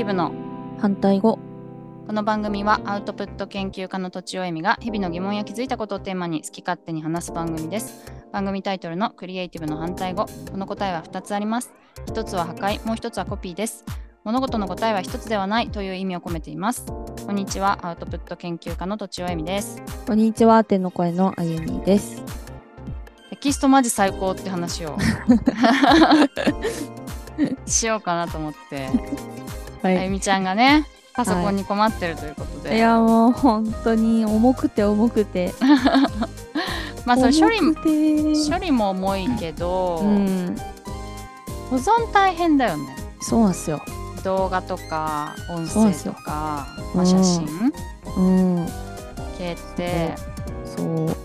ティブの。反対語。この番組はアウトプット研究家のとちおえみが日々の疑問や気づいたことをテーマに好き勝手に話す番組です。番組タイトルのクリエイティブの反対語。この答えは2つあります。1つは破壊。もう1つはコピーです。物事の答えは1つではない。という意味を込めています。こんにちは。アウトプット研究家のとちおえみです。こんにちは。天の声のあゆみです。テキストマジ最高って話を。しようかなと思ってはあゆみちゃんがねパソコンに困ってるということで、い。やもう本当に重くて重くて。まあそれ処理重くて。処理も重いけど、うん。保存大変だよね。そうなんですよ。動画とか音声とか、うんまあ、写真うん。系って。そう。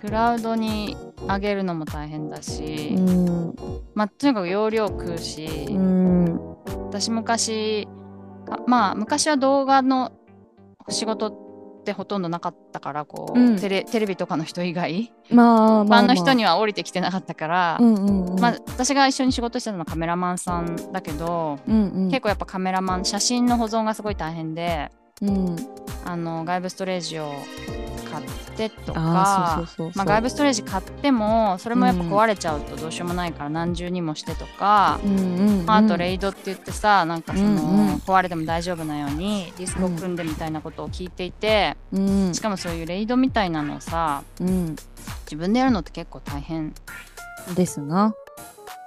クラウドに上げるのも大変だし、うん。まあとにかく容量食うし、うん私昔あまあ昔は動画の仕事ってほとんどなかったからこう、うん。テレテレビとかの人以外。まあまあ、まあ、一般の人には降りてきてなかったから、うんうんうん。まあ、私が一緒に仕事してたのはカメラマンさんだけど、うんうん。結構やっぱカメラマン写真の保存がすごい大変でうん。あの外部ストレージを買ってとあか外部ストレージ買ってもそれもやっぱ壊れちゃうとどうしようもないから何重にもしてとか、あ、あとレイドって言ってさなんかその、壊れても大丈夫なようにディスクを組んでみたいなことを聞いていて、うん。しかもそういうレイドみたいなのをさうん。自分でやるのって結構大変。ですな。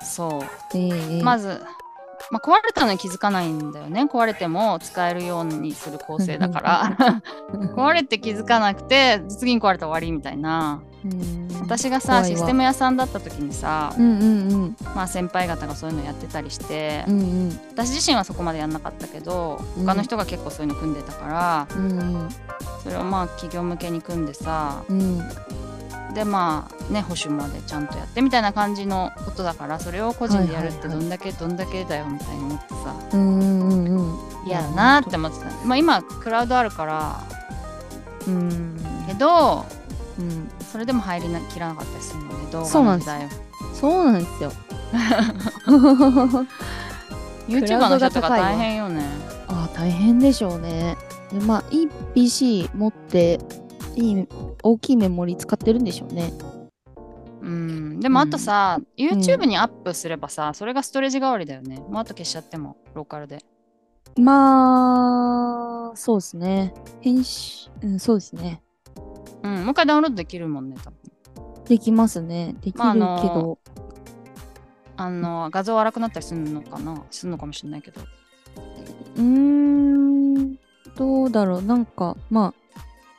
そう。ええ。まず、まあ、壊れたのに気づかないんだよね。壊れても使えるようにする構成だから。壊れて気づかなくて次に壊れたら終わりみたいな。うん。私がさシステム屋さんだった時にさ、うんうんうん。まあ、先輩方がそういうのやってたりして、うんうん。私自身はそこまでやんなかったけどうん。他の人が結構そういうの組んでたから、うん。それをまあ企業向けに組んでさうんでまあね保守までちゃんとやってみたいな感じのことだからそれを個人でやるってどんだけどんだけだよみたいに思ってさ嫌だなって思ってた、まあ、今クラウドあるから。うん。けどうんそれでも入りなきらなかったりするので動画そうなんです。の時代はそうなんですよ。YouTuber の人とか大変よね。あ大変でしょうね。でまあいい PC 持っていい大きいメモリ使ってるんでしょうね。うん。でもあとさ、YouTube にアップすればさそれがストレージ代わりだよね。もうあと消しちゃってもローカルで。まあそうですね。編集うんそうですね。うんもう一回ダウンロードできるもんね多分。できますね。できるけまああのど、あの画像荒くなったりするのかな？するのかもしれないけど。うーんどうだろう。なんかまあ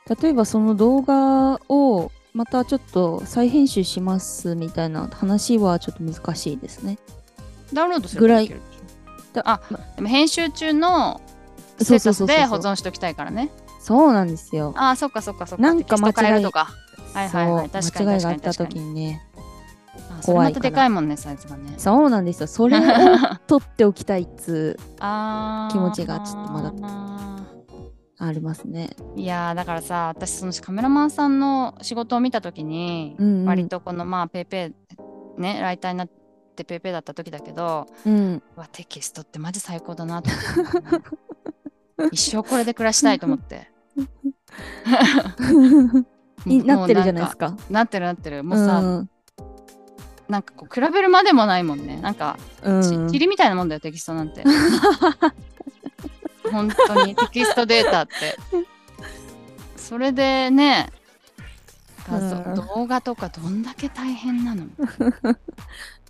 例えばその動画をまたちょっと再編集しますみたいな話はちょっと難しいですね。ダウンロードするぐらい。あでも編集中のステータスで保存しておきたいからね。そうなんですよ。ああそっかそっかそっか。なんか間違いとか。はいはいはい。確かに間違いがあった時にね。あそれまたでかいもんねサイズがね。そうなんですよ。それを取っておきたいっつ気持ちがちょっとまだありますね。いやーだからさ私そのカメラマンさんの仕事を見た時に、うんうん。割とこのまあペイペイねライターになってペイペイだった時だけどうん。うわテキストってマジ最高だなと思って、一生これで暮らしたいと思って。になってるじゃないですか。かなってるなってる。もうさ、うん。なんかこう比べるまでもないもんね。なんかうん。ち霧みたいなもんだよテキストなんて 本当にテキストデータって。それでね画像うん。動画とかどんだけ大変なの？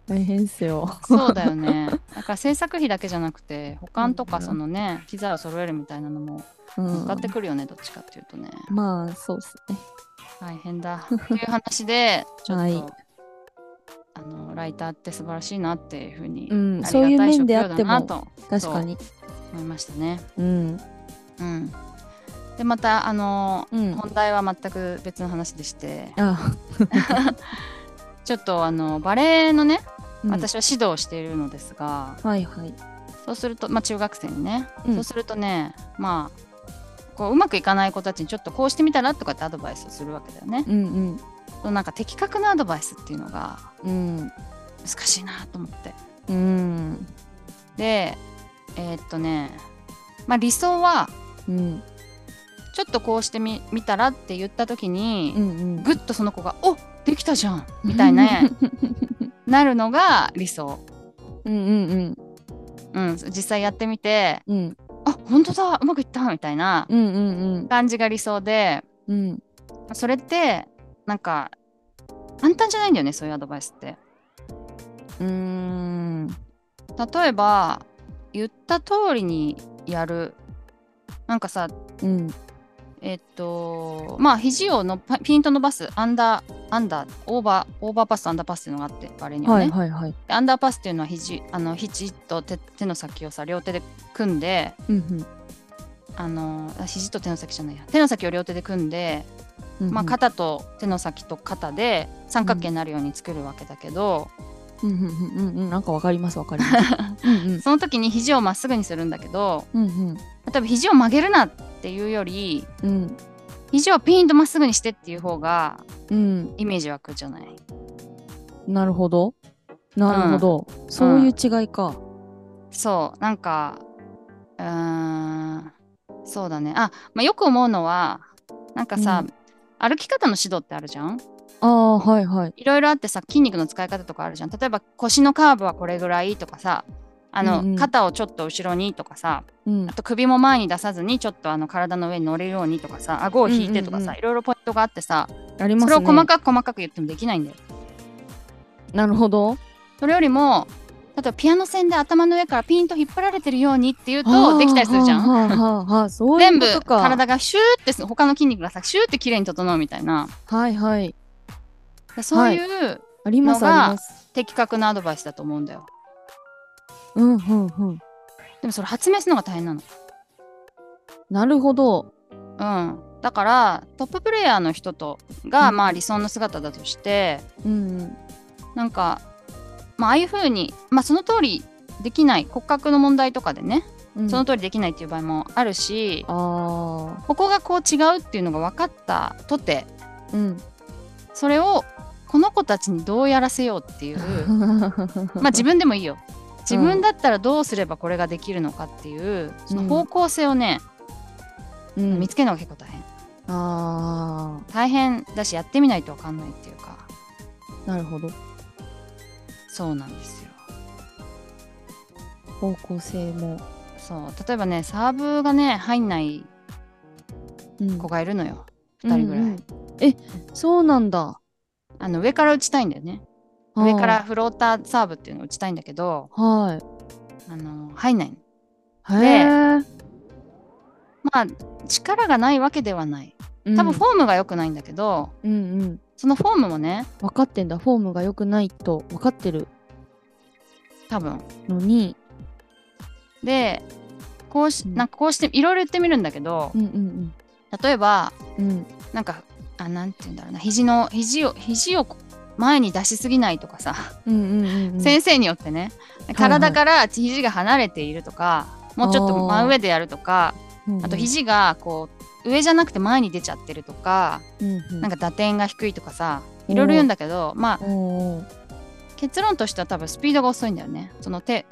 大変っすよ。そうだよね。だから制作費だけじゃなくて保管とうん。かそのね機材を揃えるみたいなのもうん。乗っかってくるよねどっちかっていうとね。まあそうっすね。大変だ。っていう話でちょっと、はい。あのライターって素晴らしいなっていうふうに、うん。そういう面であってもだなと確かに思いましたね。うん。うん、でまたあのうん。本題は全く別の話でして。あ ちょっとあのバレエのね、うん。私は指導をしているのですが。はいはい。そうするとまあ中学生にね、うん。そうするとねまあこううまくいかない子たちにちょっとこうしてみたらとかってアドバイスをするわけだよね。うんそのなんか的確なアドバイスっていうのがうんうん。難しいなと思って。うん。でえーっとねまあ理想はうんちょっとこうしてみ見たらって言った時に、うんうんぐっとその子が「おできたじゃん!」みたいな なるのが理想。うんうんうん、実際やってみてうんうん「あ本当だうまくいった!」みたいなうんうん感じが理想でうんそれってなんか簡単じゃないんだよねそういうアドバイスって。うん例えば言った通りにやる。なんかさうん。えっとまあ肘をのパピンと伸ばす。アンダーアンダー。オーバーオーバーパスとアンダーパスっていうのがあってバレーにははね、いはいはい。でアンダーパスっていうのは肘あの肘と手手の先をさ両手で組んでうんあのあ肘と手の先じゃないや。手の先を両手で組んで、うんまあ、肩と手の先と肩で三角形になるように作るわけだけど、うんうんうんうんうんなんかわかりますわかりますその時に肘をまっすぐにするんだけどうんうん例えば肘を曲げるなっていうよりうん肘をピンとまっすぐにしてっていう方がうんイメージ湧くじゃないなるほどなるほど、そういう違いか、そうなんかうーんそうだねあ、まあ、よく思うのはなんかさ、歩き方の指導ってあるじゃんああはいはい。いろいろあってさ筋肉の使い方とかあるじゃん。例えば腰のカーブはこれぐらいとかさあの、うんうん。肩をちょっと後ろにとかさうん。あと首も前に出さずにちょっとあの体の上に乗れるようにとかさ顎を引いてとかさ、うんうんうん。いろいろポイントがあってさありますね。それを細かく細かく言ってもできないんだよ。なるほど。それよりも例えばピアノ線で頭の上からピンと引っ張られてるようにっていうとできたりするじゃん。全部体がシューってす他の筋肉がさシューって綺麗に整うみたいな。はいはいそういうのが的確なアドバイスだと思うんだよ。うんうんうん。でもそれ発明するのが大変なの。なるほど。うん。だからトッププレイヤーの人とが、うん。まあ理想の姿だとしてうんなんかまあああいう風にまあその通りできない骨格の問題とかでね、うん。その通りできないっていう場合もあるしあここがこう違うっていうのが分かったとてあうん。それをこの子たちにどうやらせようっていう まあ自分でもいいよ。自分だったらどうすればこれができるのかっていうその方向性をね、うん。見つけるのが結構大変。あ大変だしやってみないと分かんないっていうか。あなるほど。そうなんですよ。方向性も、そう。例えばねサーブがね入んないうん。子がいるのよ。2人ぐらい、うん。うんえそうなんだあの上から打ちたいんだよね。上からフローターサーブっていうのを打ちたいんだけどはあの入んないの。いへえまあ力がないわけではない。多分フォームが良くないんだけど、うんうん。そのフォームもね分かってんだ。フォームが良くないと分かってる。多分。のに。でこうしうん。なんかこうしていろいろ言ってみるんだけどうんうん例えばうんうん。なんかあなんて言うんだろうな。肘の肘を肘を前に出しすぎないとかさ、うんうんうんうん。先生によってね。体から肘が離れているとか、もうちょっと真上でやるとかあと肘がこう上じゃなくて前に出ちゃってるとか、うんうん。なんか打点が低いとかさいろいろ言うんだけどまあ結論としては多分スピードが遅いんだよね。その手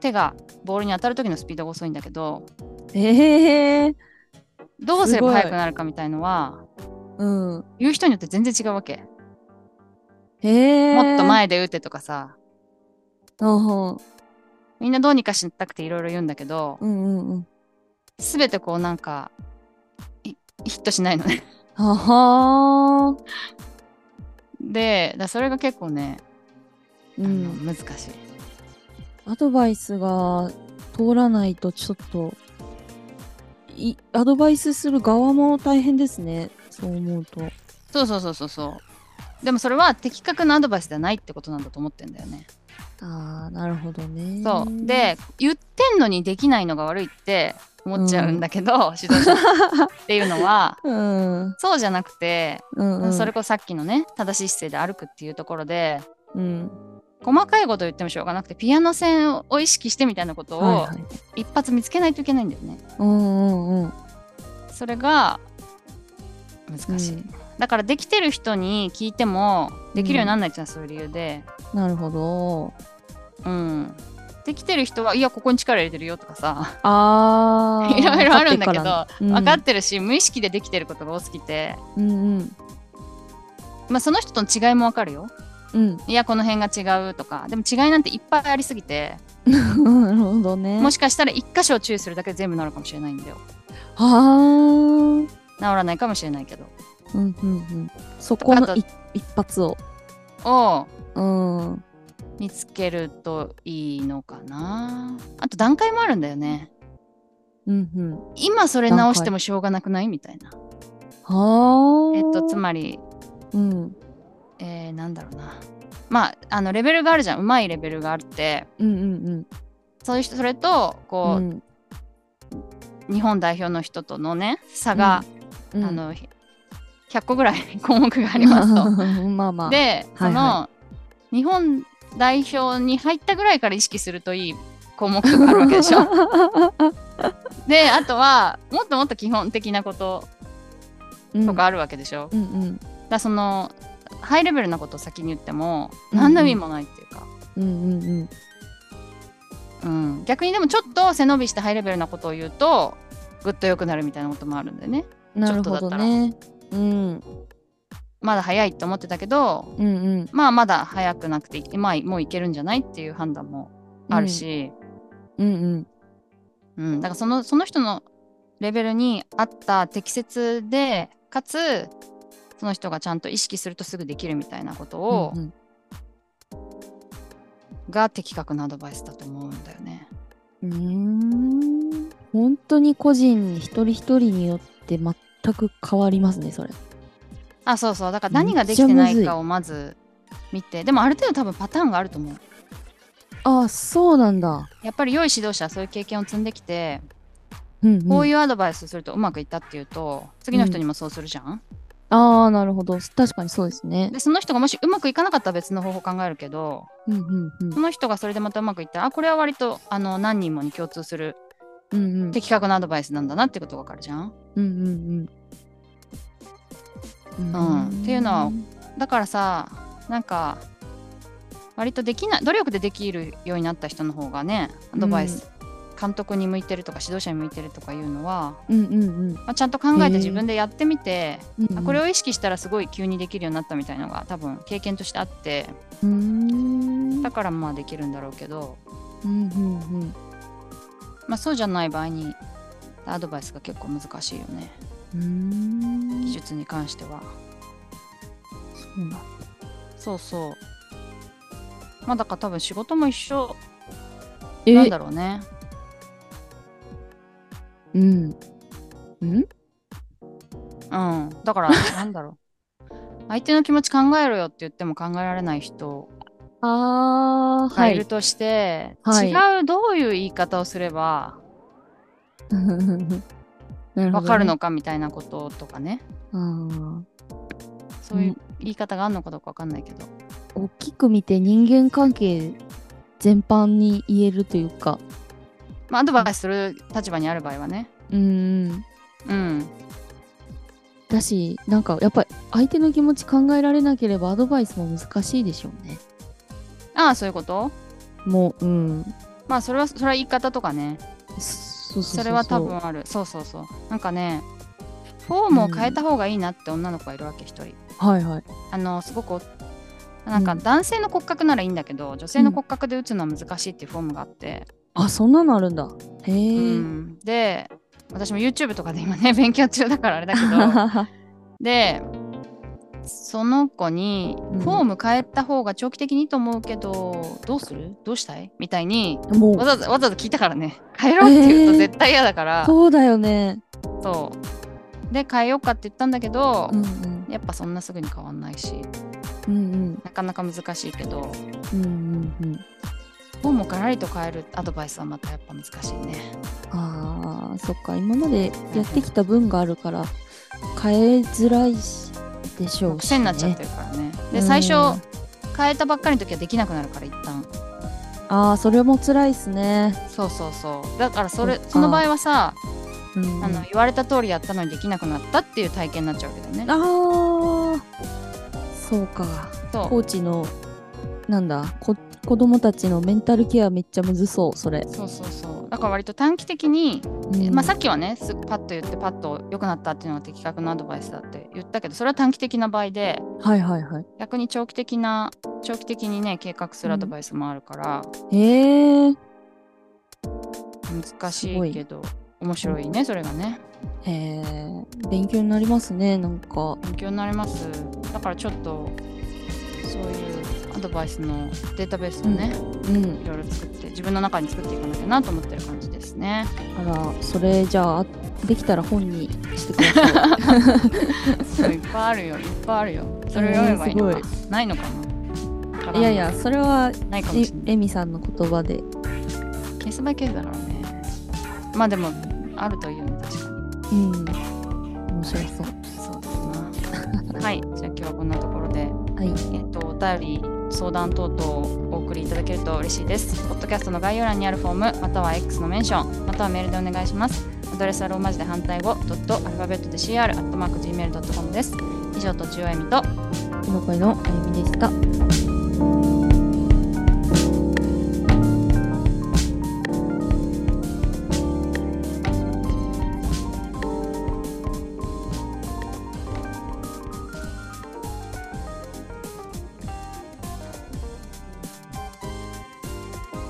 手がボールに当たる時のスピードが遅いんだけどええどうすれば速くなるかみたいのはうん。言う人によって全然違うわけ、へえ。もっと前で打てとかさ。あはみんなどうにかしたくていろいろ言うんだけどうんうんうん。全てこうなんかいヒットしないのね。ははでだそれが結構ね、あうん。の難しい。アドバイスが通らないとちょっといアドバイスする側も大変ですねそう思うと。そうそうそうそうそう。でもそれは的確なアドバイスではないってことなんだと思ってんだよね。ああなるほどね。そう。で言ってんのにできないのが悪いって思っちゃうんだけど、指導者っていうのは。うん。そうじゃなくて、うんうん。それこそさっきのね正しい姿勢で歩くっていうところでうん。細かいこと言ってもしょうがなくてピアノ線を意識してみたいなことをはいはい。一発見つけないといけないんだよね。うんうんうん。それが難しい、うん。だからできてる人に聞いてもできるようにならないっていうのはそういう理由で、なるほど。うん、できてる人はいやここに力入れてるよとかさ。あー。いろいろあるんだけど分かってっ分かからってるし、無意識でできてることが多すぎて、うんうん。まあ、その人との違いも分かるよ。うん。いやこの辺が違うとか。でも違いなんていっぱいありすぎて。う んなるほどね。もしかしたら一箇所を注意するだけで全部なるかもしれないんだよ。はあ治らないかもしれないけど。うんうんうん。そこのい一発を。をう。ん。見つけるといいのかな。あと段階もあるんだよね。うんうん。今それ直してもしょうがなくないみたいな。はあ。えっとつまりうん。えー、なんだろうな。まああのレベルがあるじゃん。うまいレベルがあって。うんうんそういう人それとうこう、ん。日本代表の人とのね差が、うん。あの100個ぐらい項目がありますと。まあまあ。で、はいそのは日本代表に入ったぐらいから意識するといい項目があるわけでしょ。であとはもっともっと基本的なことうん。とかあるわけでしょ。うんうん。だからそのハイレベルなことを先に言ってもうん何の意味もないっていうか、うんうんうん。うん。逆にでもちょっと背伸びしてハイレベルなことを言うとぐっと良くなるみたいなこともあるんでね。なるほどね。うん。まだ早いって思ってたけどうんうん。まあまだ早くなくていまあもういけるんじゃないっていう判断もあるし、うんうん。うん。だからそのその人のレベルに合った適切でかつその人がちゃんと意識するとすぐできるみたいなことを、うんうん。が的確なアドバイスだと思うんだよね。うーん。本当に個人一人一人によって全く変わりますねそれ。あそうそう。だから何ができてないかをまず見て。でもある程度多分パターンがあると思う。あそうなんだ、やっぱり良い指導者はそういう経験を積んできて、うんうん、こういうアドバイスするとうまくいったっていうと次の人にもそうするじゃん。ああなるほど。確かにそうですね。でその人がもしうまくいかなかったら別の方法考えるけどうんうんうん。その人がそれでまたうまくいったらあこれは割とあの何人もに共通するうんうん。的確なアドバイスなんだなってことがわかるじゃん？うんうんうんうん。っていうのはだからさなんか割とできない努力でできるようになった人の方がねアドバイス、監督に向いてるとか指導者に向いてるとかいうのは、うんうんうん。まあ、ちゃんと考えて自分でやってみて、うんうん。あこれを意識したらすごい急にできるようになったみたいのが多分経験としてあってだからまあできるんだろうけど、うんうんうんまあ、そうじゃない場合にアドバイスが結構難しいよね。技術に関しては。そうなそうそう。まあだから多分仕事も一緒え？なんだろうね。うん。うん？うん。だからなんだろう。相手の気持ち考えろよって言っても考えられない人あーはい。がいるとして、はい。違うどういう言い方をすれば なるほどね。分かるのかみたいなこととかね。あー。そういう言い方があるのかどうか分かんないけど、大きく見て人間関係全般に言えるというか。まあアドバイスする立場にある場合はね。うん。うん。だしなんかやっぱり相手の気持ち考えられなければアドバイスも難しいでしょうねああそういうこと？もううん。まあそれはそれは言い方とかね。そうそうそうそれは多分ある。そうそうそう。なんかねフォームを変えた方がいいなって女の子がいるわけ一人。はいはい。あのすごくおなんかうん。男性の骨格ならいいんだけど、女性の骨格で打つのは難しいっていうフォームがあって、あそんなのあるんだ。へうえ、ん。で私も YouTube とかで今ね勉強中だからあれだけど。でその子にうん。フォーム変えた方が長期的にいいと思うけど、どうする？どうしたい？みたいにわざわざ聞いたからね。変えろって言うとえー。絶対嫌だから、そうだよね。そう。で変えようかって言ったんだけどう、んうん。やっぱそんなすぐに変わんないし。うんうん。なかなか難しいけど。うんうんうん。フォームをガラリと変えるアドバイスはまたやっぱ難しいね。あーそっか。今までやってきた分があるから変えづらいしでしょうし、ね、癖になっちゃってるからね。でうん。最初変えたばっかりの時はできなくなるから一旦。ああそれも辛いっすね、そうそうそう。だからそれその場合はさうん、あの言われた通りやったのにできなくなったっていう体験になっちゃうわけだよね。あー。そうか。そう。コーチのなんだこ子供たちのメンタルケアめっちゃむずそうそれ、そうそうそうだから割と短期的に、うん。まあ、さっきはねパッと言ってパッと良くなったっていうのが的確なアドバイスだって言ったけどそれは短期的な場合ではいはいはい。逆に長期的な長期的にね計画するアドバイスもあるから、え。ー、難しいけど面白いねそれがね。へえ。勉強になりますねなんか。勉強になります。だからちょっとそういうアドバイスのデータベースをね、うん。いろいろ作って自分の中に作っていかなきゃなと思ってる感じですね。あらそれじゃあできたら本にしてください。そういっぱいあるよいっぱいあるよ。それを読めばいいのか、えーないのかな。いやいやそれはないかもえしれない。エミさんの言葉で。ケースバイケースだからねまあでもあるというね確かに。うん。面白そう。そうですな。はい。じゃあ今日はこんなところで。はい。えっと、お便り、相談等々をお送りいただけると嬉しいです。ポッドキャストの概要欄にあるフォーム、または X のメンション、またはメールでお願いします。アドレスはローマ字で反対語、ドット、アルファベットで CR、アットマーク Gmail.com です。以上、とちおえみと、この声のあゆみでした